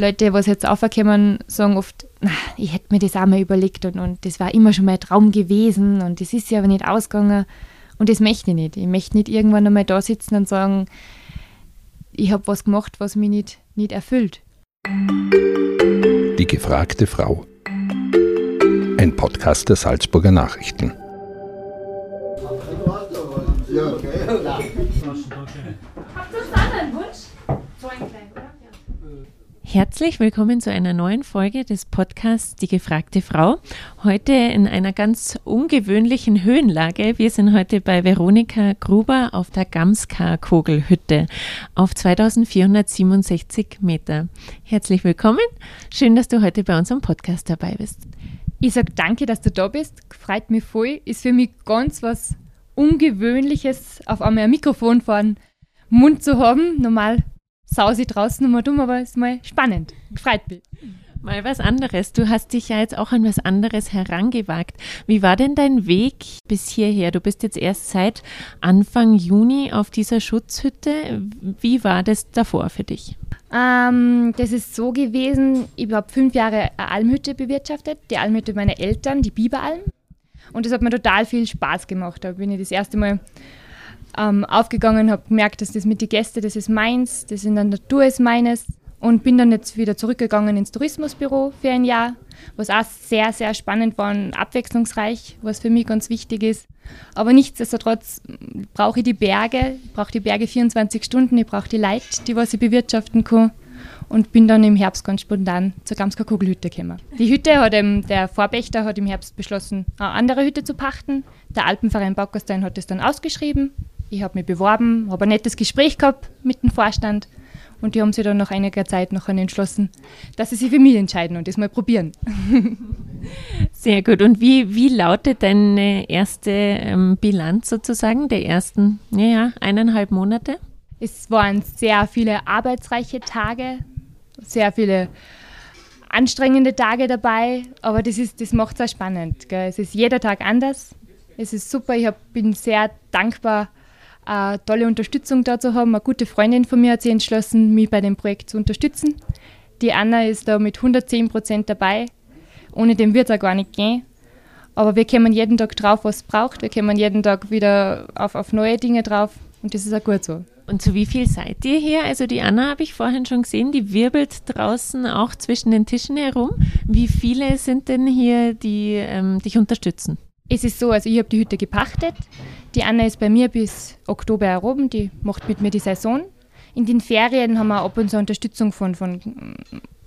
Leute, was jetzt aufkommen, sagen oft, na, ich hätte mir das auch mal überlegt und, und das war immer schon mein Traum gewesen und das ist ja aber nicht ausgegangen und das möchte ich nicht. Ich möchte nicht irgendwann einmal da sitzen und sagen, ich habe was gemacht, was mich nicht, nicht erfüllt. Die gefragte Frau. Ein Podcast der Salzburger Nachrichten. Herzlich willkommen zu einer neuen Folge des Podcasts Die gefragte Frau. Heute in einer ganz ungewöhnlichen Höhenlage. Wir sind heute bei Veronika Gruber auf der Gamskar-Kogelhütte auf 2467 Meter. Herzlich willkommen. Schön, dass du heute bei unserem Podcast dabei bist. Ich sage danke, dass du da bist. Freut mich voll. Ist für mich ganz was Ungewöhnliches, auf einmal ein Mikrofon vor den Mund zu haben. Normal sausi draußen mal dumm, aber ist mal spannend. Freut mich. Mal was anderes. Du hast dich ja jetzt auch an was anderes herangewagt. Wie war denn dein Weg bis hierher? Du bist jetzt erst seit Anfang Juni auf dieser Schutzhütte. Wie war das davor für dich? Ähm, das ist so gewesen, ich habe fünf Jahre eine Almhütte bewirtschaftet, die Almhütte meiner Eltern, die Biberalm. Und das hat mir total viel Spaß gemacht. Da bin ich das erste Mal ähm, aufgegangen, habe gemerkt, dass das mit den Gästen, das ist meins, das in der Natur ist meines und bin dann jetzt wieder zurückgegangen ins Tourismusbüro für ein Jahr, was auch sehr, sehr spannend war und abwechslungsreich, was für mich ganz wichtig ist. Aber nichtsdestotrotz brauche ich die Berge, ich brauche die Berge 24 Stunden, ich brauche die Leute, die was ich bewirtschaften kann und bin dann im Herbst ganz spontan zur Gamsker Kugelhütte gekommen. Die Hütte hat eben, der Vorpächter hat im Herbst beschlossen, eine andere Hütte zu pachten. Der Alpenverein Baukerstein hat das dann ausgeschrieben ich habe mich beworben, habe ein nettes Gespräch gehabt mit dem Vorstand und die haben sich dann nach einiger Zeit noch entschlossen, dass sie sich für mich entscheiden und das mal probieren. Sehr gut. Und wie, wie lautet deine erste ähm, Bilanz sozusagen der ersten ja, eineinhalb Monate? Es waren sehr viele arbeitsreiche Tage, sehr viele anstrengende Tage dabei, aber das, das macht es auch spannend. Gell? Es ist jeder Tag anders. Es ist super. Ich hab, bin sehr dankbar eine tolle Unterstützung da zu haben. Eine gute Freundin von mir hat sich entschlossen, mich bei dem Projekt zu unterstützen. Die Anna ist da mit 110 Prozent dabei. Ohne dem wird es auch gar nicht gehen. Aber wir kommen jeden Tag drauf, was es braucht. Wir kommen jeden Tag wieder auf, auf neue Dinge drauf. Und das ist auch gut so. Und zu wie viel seid ihr hier? Also die Anna habe ich vorhin schon gesehen, die wirbelt draußen auch zwischen den Tischen herum. Wie viele sind denn hier, die ähm, dich unterstützen? Es ist so, also ich habe die Hütte gepachtet. Die Anna ist bei mir bis Oktober herum, die macht mit mir die Saison. In den Ferien haben wir ab und zu Unterstützung von, von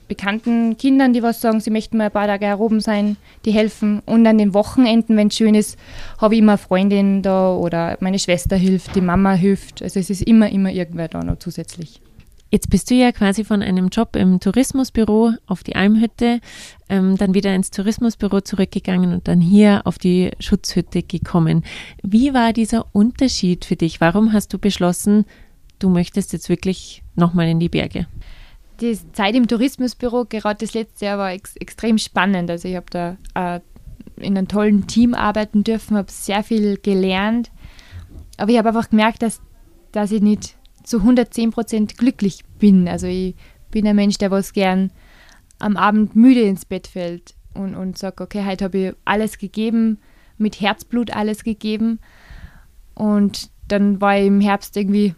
bekannten Kindern, die was sagen, sie möchten mal ein paar Tage heroben sein, die helfen. Und an den Wochenenden, wenn es schön ist, habe ich immer eine Freundin da oder meine Schwester hilft, die Mama hilft. Also es ist immer, immer irgendwer da noch zusätzlich. Jetzt bist du ja quasi von einem Job im Tourismusbüro auf die Almhütte, ähm, dann wieder ins Tourismusbüro zurückgegangen und dann hier auf die Schutzhütte gekommen. Wie war dieser Unterschied für dich? Warum hast du beschlossen, du möchtest jetzt wirklich nochmal in die Berge? Die Zeit im Tourismusbüro, gerade das letzte Jahr, war ex extrem spannend. Also ich habe da äh, in einem tollen Team arbeiten dürfen, habe sehr viel gelernt. Aber ich habe einfach gemerkt, dass, dass ich nicht zu 110 Prozent glücklich bin. Also ich bin ein Mensch, der was gern am Abend müde ins Bett fällt und, und sagt, okay, heute habe ich alles gegeben, mit Herzblut alles gegeben. Und dann war ich im Herbst irgendwie,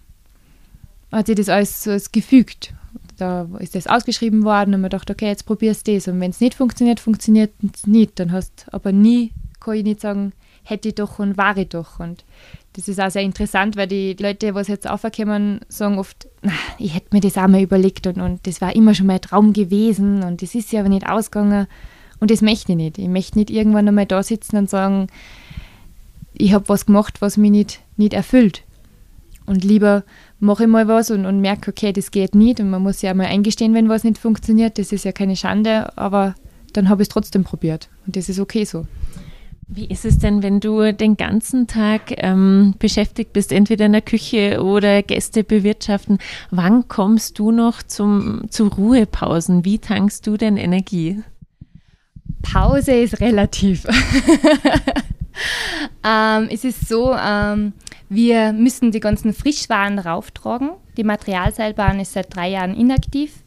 hat sich das alles so gefügt. Da ist das ausgeschrieben worden und man dachte, okay, jetzt probierst du das. Und wenn es nicht funktioniert, funktioniert es nicht. Dann hast aber nie, kann ich nicht sagen, hätte ich doch und war ich doch. Und das ist auch sehr interessant, weil die Leute, was jetzt aufkommen, sagen oft, ich hätte mir das auch mal überlegt und, und das war immer schon mein Traum gewesen und das ist ja aber nicht ausgegangen. Und das möchte ich nicht. Ich möchte nicht irgendwann einmal da sitzen und sagen, ich habe was gemacht, was mich nicht, nicht erfüllt. Und lieber mache ich mal was und, und merke, okay, das geht nicht. Und man muss ja mal eingestehen, wenn was nicht funktioniert. Das ist ja keine Schande, aber dann habe ich es trotzdem probiert. Und das ist okay so. Wie ist es denn, wenn du den ganzen Tag ähm, beschäftigt bist, entweder in der Küche oder Gäste bewirtschaften? Wann kommst du noch zum, zu Ruhepausen? Wie tankst du denn Energie? Pause ist relativ. ähm, es ist so, ähm, wir müssen die ganzen Frischwaren rauftragen. Die Materialseilbahn ist seit drei Jahren inaktiv.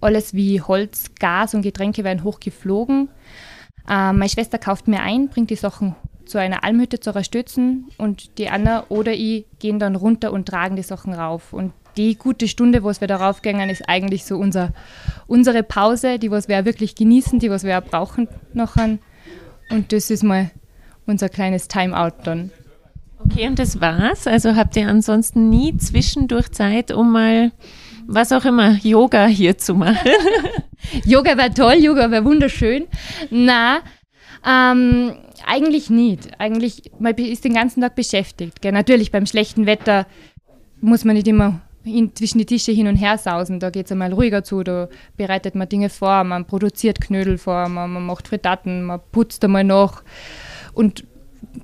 Alles wie Holz, Gas und Getränke werden hochgeflogen. Ähm, meine Schwester kauft mir ein, bringt die Sachen zu einer Almhütte zu Stützen und die Anna oder ich gehen dann runter und tragen die Sachen rauf. Und die gute Stunde, wo wir darauf gehen, ist eigentlich so unser, unsere Pause, die was wir wirklich genießen, die was wir auch brauchen nachher. Und das ist mal unser kleines Timeout dann. Okay, und das war's? Also habt ihr ansonsten nie zwischendurch Zeit, um mal was auch immer, Yoga hier zu machen? Yoga wäre toll, Yoga wäre wunderschön. Na, ähm, eigentlich nicht. Eigentlich, man ist den ganzen Tag beschäftigt. Gell? Natürlich, beim schlechten Wetter muss man nicht immer in, zwischen die Tische hin und her sausen. Da geht es einmal ruhiger zu, da bereitet man Dinge vor, man produziert Knödel vor, man, man macht Frittaten, man putzt einmal noch und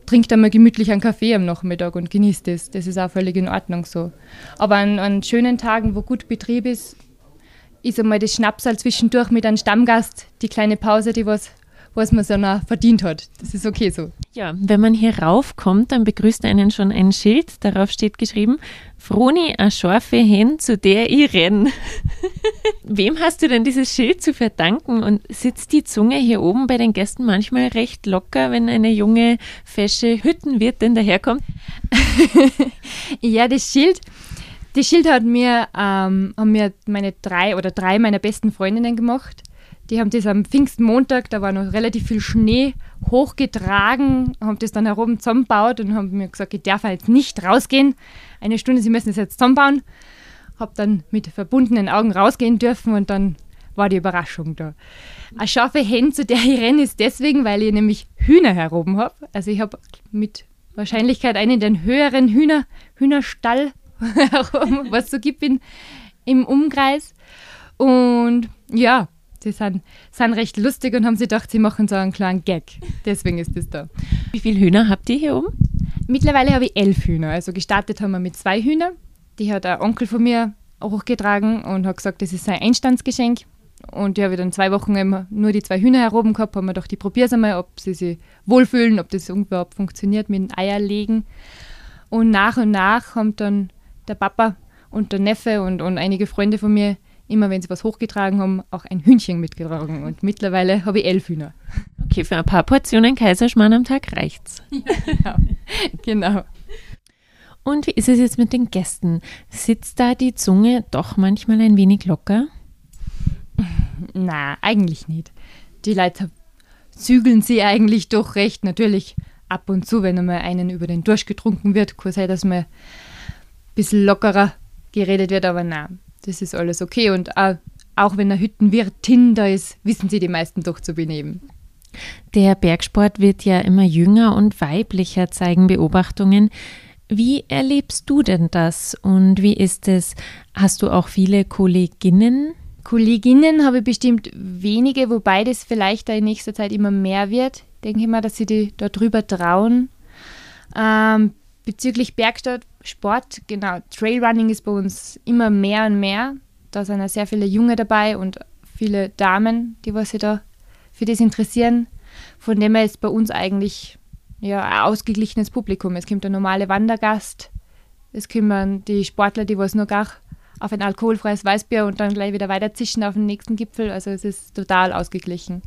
trinkt einmal gemütlich einen Kaffee am Nachmittag und genießt es. Das ist auch völlig in Ordnung so. Aber an, an schönen Tagen, wo gut Betrieb ist, ist einmal das Schnapsal zwischendurch mit einem Stammgast, die kleine Pause, die was, was man so noch verdient hat. Das ist okay so. Ja, wenn man hier raufkommt, dann begrüßt einen schon ein Schild. Darauf steht geschrieben, Froni, a scharfe Hen, zu der ich renn. Wem hast du denn dieses Schild zu verdanken? Und sitzt die Zunge hier oben bei den Gästen manchmal recht locker, wenn eine junge, fesche Hüttenwirtin daherkommt? ja, das Schild, das Schild hat mir, ähm, haben mir meine drei oder drei meiner besten Freundinnen gemacht. Die haben das am Pfingstmontag, da war noch relativ viel Schnee, hochgetragen, haben das dann herum zusammengebaut und haben mir gesagt, ich darf jetzt nicht rausgehen. Eine Stunde, sie müssen es jetzt zusammenbauen. Habe dann mit verbundenen Augen rausgehen dürfen und dann war die Überraschung da. Eine scharfe Hen, zu der ich renne, ist deswegen, weil ich nämlich Hühner heroben habe. Also ich habe mit Wahrscheinlichkeit einen der höheren Hühner, Hühnerstall herum, was es so gibt in, im Umkreis. Und ja, die sind, sind recht lustig und haben sich gedacht, sie machen so einen kleinen Gag. Deswegen ist das da. Wie viele Hühner habt ihr hier oben? Mittlerweile habe ich elf Hühner. Also gestartet haben wir mit zwei Hühnern. Die hat ein Onkel von mir hochgetragen und hat gesagt, das ist sein Einstandsgeschenk. Und ich habe dann zwei Wochen immer nur die zwei Hühner heroben gehabt, haben wir gedacht, ich probiere es einmal, ob sie sich wohlfühlen, ob das überhaupt funktioniert mit den Eierlegen. Und nach und nach haben dann der Papa und der Neffe und, und einige Freunde von mir immer wenn sie was hochgetragen haben, auch ein Hühnchen mitgetragen. Und mittlerweile habe ich elf Hühner. Okay, für ein paar Portionen Kaiserschmarrn am Tag reicht's. Ja, genau. genau. Und wie ist es jetzt mit den Gästen? Sitzt da die Zunge doch manchmal ein wenig locker? Na, eigentlich nicht. Die Leute zügeln sie eigentlich doch recht. Natürlich ab und zu, wenn einmal einen über den Durst getrunken wird, kann sein, dass mal ein bisschen lockerer geredet wird, aber nein, das ist alles okay. Und auch, auch wenn eine Hüttenwirtin da ist, wissen sie die meisten doch zu benehmen. Der Bergsport wird ja immer jünger und weiblicher, zeigen Beobachtungen. Wie erlebst du denn das und wie ist es? Hast du auch viele Kolleginnen? Kolleginnen habe ich bestimmt wenige, wobei das vielleicht in nächster Zeit immer mehr wird. Denke ich mal, dass sie die darüber trauen. Ähm, bezüglich Bergsport, Sport, genau, Trailrunning ist bei uns immer mehr und mehr. Da sind ja sehr viele Junge dabei und viele Damen, die was sich da für das interessieren. Von dem her ist bei uns eigentlich ja, ein ausgeglichenes Publikum. Es kommt der normale Wandergast, Es kümmern die Sportler, die was nur gar auf ein alkoholfreies Weißbier und dann gleich wieder weiterzischen auf den nächsten Gipfel. Also es ist total ausgeglichen.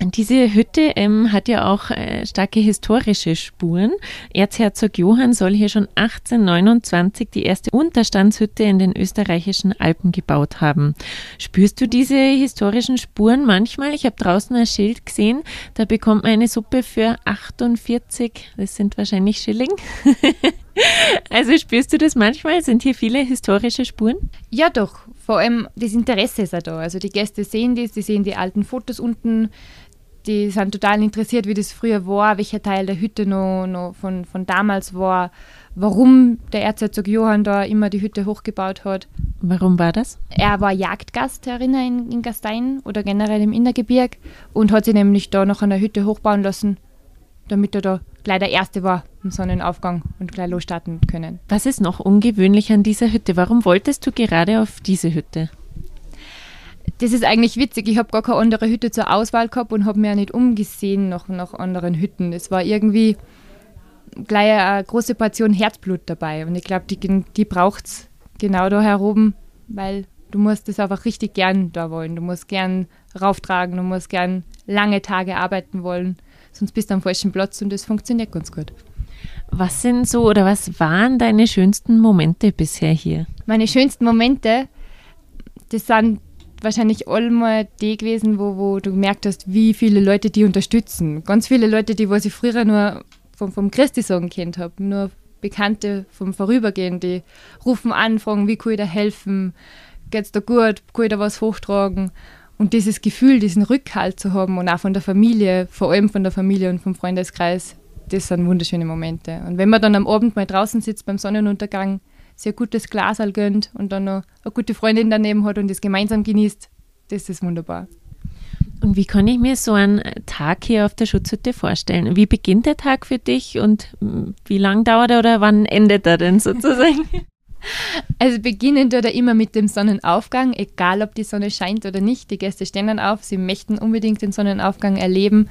Diese Hütte ähm, hat ja auch äh, starke historische Spuren. Erzherzog Johann soll hier schon 1829 die erste Unterstandshütte in den österreichischen Alpen gebaut haben. Spürst du diese historischen Spuren manchmal? Ich habe draußen ein Schild gesehen, da bekommt man eine Suppe für 48, das sind wahrscheinlich Schilling. also spürst du das manchmal? Sind hier viele historische Spuren? Ja, doch. Vor allem das Interesse ist ja da. Also die Gäste sehen das, die sehen die alten Fotos unten, die sind total interessiert, wie das früher war, welcher Teil der Hütte noch, noch von, von damals war, warum der Erzherzog Johann da immer die Hütte hochgebaut hat. Warum war das? Er war Jagdgast erinnere in, in Gastein oder generell im Innergebirg und hat sich nämlich da noch an der Hütte hochbauen lassen, damit er da gleich der Erste war im Sonnenaufgang und gleich losstarten können. Was ist noch ungewöhnlich an dieser Hütte? Warum wolltest du gerade auf diese Hütte? Das ist eigentlich witzig. Ich habe gar keine andere Hütte zur Auswahl gehabt und habe mir nicht umgesehen nach, nach anderen Hütten. Es war irgendwie gleich eine große Portion Herzblut dabei. Und ich glaube, die, die braucht es genau da heroben, weil du musst es einfach richtig gern da wollen. Du musst gern rauftragen, du musst gern lange Tage arbeiten wollen. Sonst bist du am falschen Platz und das funktioniert ganz gut. Was sind so oder was waren deine schönsten Momente bisher hier? Meine schönsten Momente, das sind wahrscheinlich einmal die gewesen, wo, wo du gemerkt hast, wie viele Leute die unterstützen. Ganz viele Leute, die was ich früher nur vom, vom Christi sagen kennt habe, nur Bekannte vom Vorübergehen, die rufen an, fragen, wie kann ich da helfen, geht's da gut, kann ich da was hochtragen. Und dieses Gefühl, diesen Rückhalt zu haben und auch von der Familie, vor allem von der Familie und vom Freundeskreis, das sind wunderschöne Momente. Und wenn man dann am Abend mal draußen sitzt beim Sonnenuntergang, sehr gutes Glas gönnt und dann noch eine gute Freundin daneben hat und das gemeinsam genießt, das ist wunderbar. Und wie kann ich mir so einen Tag hier auf der Schutzhütte vorstellen? Wie beginnt der Tag für dich und hm, wie lang dauert er oder wann endet er denn sozusagen? Also beginnen tut er immer mit dem Sonnenaufgang, egal ob die Sonne scheint oder nicht. Die Gäste stehen dann auf, sie möchten unbedingt den Sonnenaufgang erleben.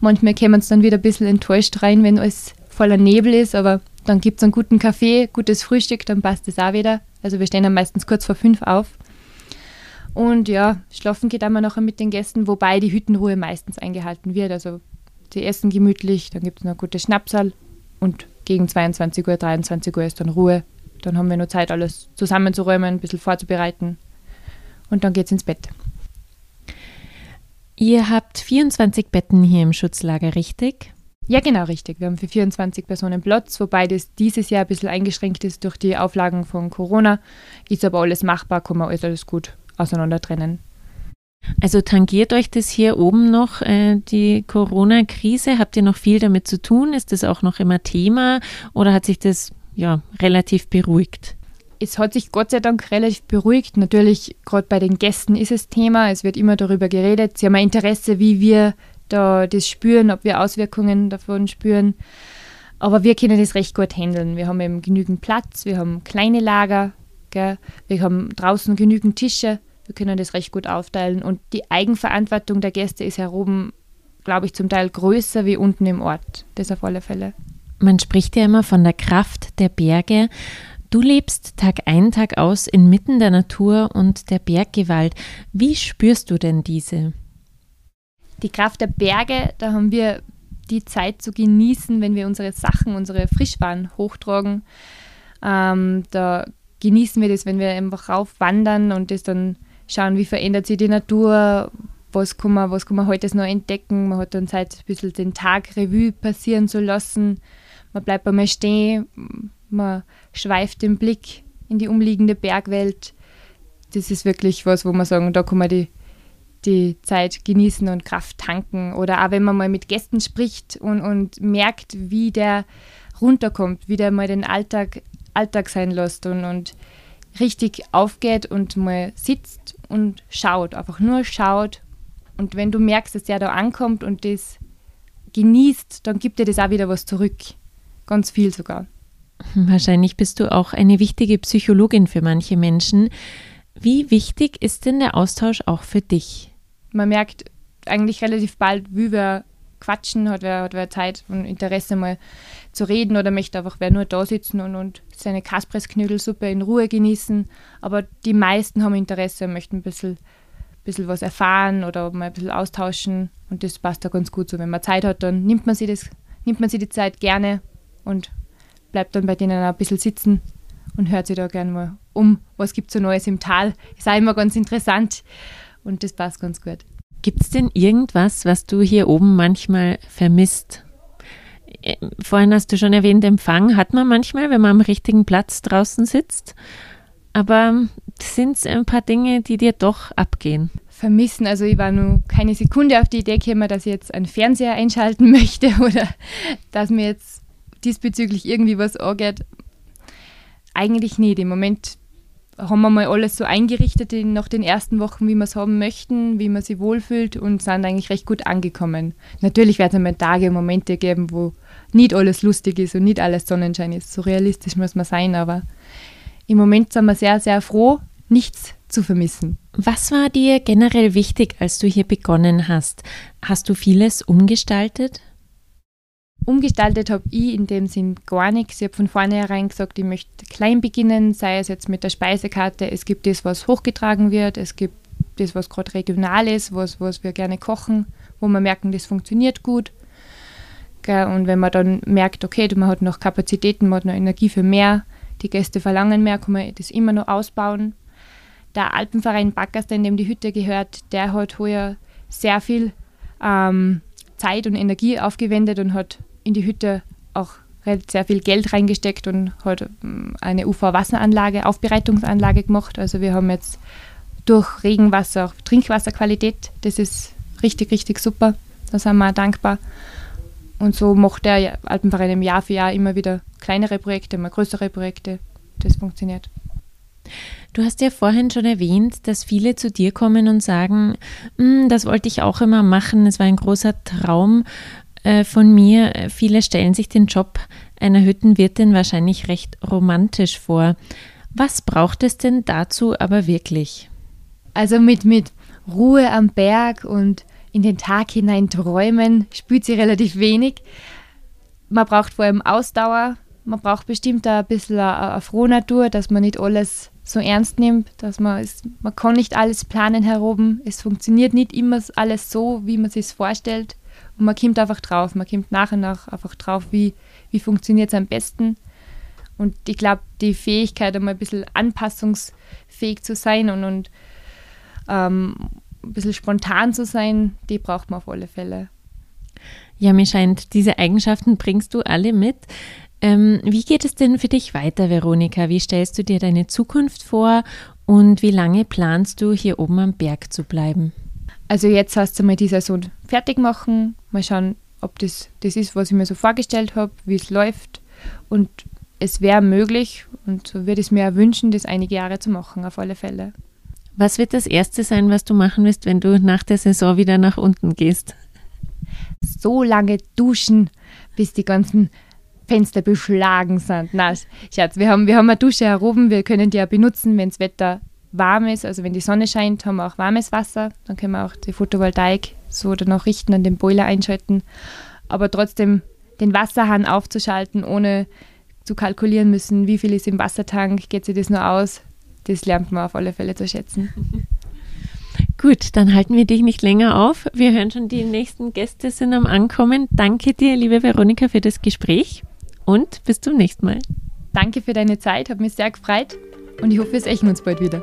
Manchmal kämen sie dann wieder ein bisschen enttäuscht rein, wenn alles voller Nebel ist, aber dann gibt es einen guten Kaffee, gutes Frühstück, dann passt es auch wieder. Also wir stehen dann meistens kurz vor fünf auf. Und ja, schlafen geht einmal nachher mit den Gästen, wobei die Hüttenruhe meistens eingehalten wird. Also sie essen gemütlich, dann gibt es noch ein gutes Schnapsal und gegen 22 Uhr, 23 Uhr ist dann Ruhe. Dann haben wir nur Zeit, alles zusammenzuräumen, ein bisschen vorzubereiten und dann geht es ins Bett. Ihr habt 24 Betten hier im Schutzlager, richtig? Ja, genau, richtig. Wir haben für 24 Personen Platz, wobei das dieses Jahr ein bisschen eingeschränkt ist durch die Auflagen von Corona. Ist aber alles machbar, kann man alles, gut auseinander trennen. Also tangiert euch das hier oben noch, äh, die Corona-Krise? Habt ihr noch viel damit zu tun? Ist das auch noch immer Thema oder hat sich das ja relativ beruhigt? Es hat sich Gott sei Dank relativ beruhigt. Natürlich, gerade bei den Gästen ist es Thema. Es wird immer darüber geredet. Sie haben ein Interesse, wie wir da das spüren, ob wir Auswirkungen davon spüren. Aber wir können das recht gut handeln. Wir haben eben genügend Platz, wir haben kleine Lager, gell? wir haben draußen genügend Tische, wir können das recht gut aufteilen. Und die Eigenverantwortung der Gäste ist hier oben, glaube ich, zum Teil größer wie unten im Ort. Das auf alle Fälle. Man spricht ja immer von der Kraft der Berge. Du lebst Tag ein, Tag aus inmitten der Natur und der Berggewalt. Wie spürst du denn diese? Die Kraft der Berge, da haben wir die Zeit zu genießen, wenn wir unsere Sachen, unsere Frischwaren hochtragen. Ähm, da genießen wir das, wenn wir einfach raufwandern und das dann schauen, wie verändert sich die Natur, was kann man, was kann man heute noch entdecken. Man hat dann Zeit, ein bisschen den Tag Revue passieren zu lassen. Man bleibt einmal stehen, man schweift den Blick in die umliegende Bergwelt. Das ist wirklich was, wo man sagen, da kann man die die Zeit genießen und Kraft tanken. Oder auch wenn man mal mit Gästen spricht und, und merkt, wie der runterkommt, wie der mal den Alltag Alltag sein lässt und, und richtig aufgeht und mal sitzt und schaut, einfach nur schaut. Und wenn du merkst, dass der da ankommt und das genießt, dann gibt dir das auch wieder was zurück. Ganz viel sogar. Wahrscheinlich bist du auch eine wichtige Psychologin für manche Menschen. Wie wichtig ist denn der Austausch auch für dich? Man merkt eigentlich relativ bald, wie wer quatschen, hat wer, hat wer Zeit und Interesse mal zu reden oder möchte einfach wer nur da sitzen und, und seine Kaspressknödelsuppe in Ruhe genießen. Aber die meisten haben Interesse und möchten ein bisschen, bisschen was erfahren oder mal ein bisschen austauschen und das passt da ganz gut so. Wenn man Zeit hat, dann nimmt man sich, das, nimmt man sich die Zeit gerne und bleibt dann bei denen ein bisschen sitzen und hört sich da gerne mal um, was gibt es so Neues im Tal. Ist auch immer ganz interessant und das passt ganz gut. Gibt es denn irgendwas, was du hier oben manchmal vermisst? Äh, vorhin hast du schon erwähnt, Empfang hat man manchmal, wenn man am richtigen Platz draußen sitzt. Aber sind es ein paar Dinge, die dir doch abgehen? Vermissen, also ich war nur keine Sekunde auf die Idee gekommen, dass ich jetzt einen Fernseher einschalten möchte oder dass mir jetzt diesbezüglich irgendwie was angeht. Eigentlich nicht. Im Moment haben wir mal alles so eingerichtet in, nach den ersten Wochen, wie wir es haben möchten, wie man sich wohlfühlt und sind eigentlich recht gut angekommen. Natürlich wird es einmal Tage, Momente geben, wo nicht alles lustig ist und nicht alles Sonnenschein ist. So realistisch muss man sein, aber im Moment sind wir sehr, sehr froh, nichts zu vermissen. Was war dir generell wichtig, als du hier begonnen hast? Hast du vieles umgestaltet? Umgestaltet habe ich in dem Sinn gar nichts. Ich habe von vornherein gesagt, ich möchte klein beginnen, sei es jetzt mit der Speisekarte. Es gibt das, was hochgetragen wird, es gibt das, was gerade regional ist, was, was wir gerne kochen, wo wir merken, das funktioniert gut. Und wenn man dann merkt, okay, man hat noch Kapazitäten, man hat noch Energie für mehr, die Gäste verlangen mehr, kann man das immer noch ausbauen. Der Alpenverein Backerster, in dem die Hütte gehört, der hat heuer sehr viel ähm, Zeit und Energie aufgewendet und hat in die Hütte auch sehr viel Geld reingesteckt und hat ähm, eine UV-Wasseranlage, Aufbereitungsanlage gemacht. Also wir haben jetzt durch Regenwasser auch Trinkwasserqualität. Das ist richtig, richtig super. Da sind wir dankbar. Und so macht der Alpenverein Jahr für Jahr immer wieder kleinere Projekte, mal größere Projekte. Das funktioniert. Du hast ja vorhin schon erwähnt, dass viele zu dir kommen und sagen, hm, das wollte ich auch immer machen, es war ein großer Traum. Äh, von mir. Viele stellen sich den Job einer Hüttenwirtin wahrscheinlich recht romantisch vor. Was braucht es denn dazu aber wirklich? Also mit, mit Ruhe am Berg und in den Tag hinein träumen spürt sie relativ wenig. Man braucht vor allem Ausdauer, man braucht bestimmt ein bisschen eine, eine Frohnatur, dass man nicht alles so ernst nimmt, dass man es, man kann nicht alles planen heroben. Es funktioniert nicht immer alles so, wie man sich es vorstellt. Und man kommt einfach drauf, man kommt nach und nach einfach drauf, wie, wie funktioniert es am besten. Und ich glaube, die Fähigkeit, einmal ein bisschen anpassungsfähig zu sein und, und ähm, ein bisschen spontan zu sein, die braucht man auf alle Fälle. Ja, mir scheint, diese Eigenschaften bringst du alle mit. Ähm, wie geht es denn für dich weiter, Veronika? Wie stellst du dir deine Zukunft vor und wie lange planst du hier oben am Berg zu bleiben? Also jetzt heißt es einmal die Saison fertig machen, mal schauen, ob das das ist, was ich mir so vorgestellt habe, wie es läuft. Und es wäre möglich, und so würde ich es mir auch wünschen, das einige Jahre zu machen, auf alle Fälle. Was wird das Erste sein, was du machen wirst, wenn du nach der Saison wieder nach unten gehst? So lange duschen, bis die ganzen Fenster beschlagen sind. Na, Schatz, wir haben, wir haben eine Dusche heroben, wir können die ja benutzen, wenn das Wetter warm ist, also wenn die Sonne scheint, haben wir auch warmes Wasser. Dann können wir auch die Photovoltaik so danach richten, an den Boiler einschalten. Aber trotzdem den Wasserhahn aufzuschalten, ohne zu kalkulieren müssen, wie viel ist im Wassertank, geht sich das nur aus, das lernt man auf alle Fälle zu schätzen. Gut, dann halten wir dich nicht länger auf. Wir hören schon, die nächsten Gäste sind am Ankommen. Danke dir, liebe Veronika, für das Gespräch und bis zum nächsten Mal. Danke für deine Zeit, hat mich sehr gefreut und ich hoffe, wir sehen uns bald wieder.